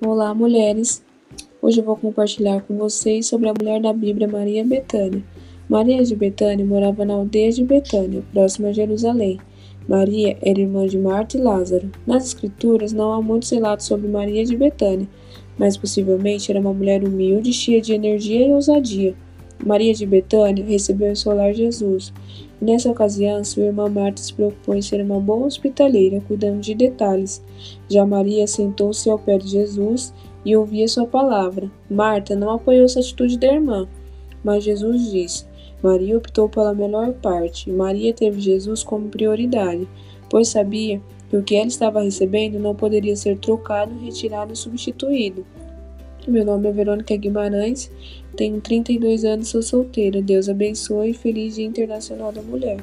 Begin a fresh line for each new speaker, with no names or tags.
Olá, mulheres! Hoje eu vou compartilhar com vocês sobre a mulher da Bíblia Maria Betânia. Maria de Betânia morava na aldeia de Betânia, próxima a Jerusalém. Maria era irmã de Marta e Lázaro. Nas escrituras não há muitos relatos sobre Maria de Betânia, mas possivelmente era uma mulher humilde, cheia de energia e ousadia. Maria de Betânia recebeu em seu lar Jesus, nessa ocasião sua irmã Marta se preocupou em ser uma boa hospitaleira, cuidando de detalhes. Já Maria sentou-se ao pé de Jesus e ouvia sua palavra. Marta não apoiou essa atitude da irmã, mas Jesus disse: Maria optou pela melhor parte, Maria teve Jesus como prioridade, pois sabia que o que ela estava recebendo não poderia ser trocado, retirado e substituído. Meu nome é Verônica Guimarães, tenho 32 anos, sou solteira. Deus abençoe feliz Dia Internacional da Mulher.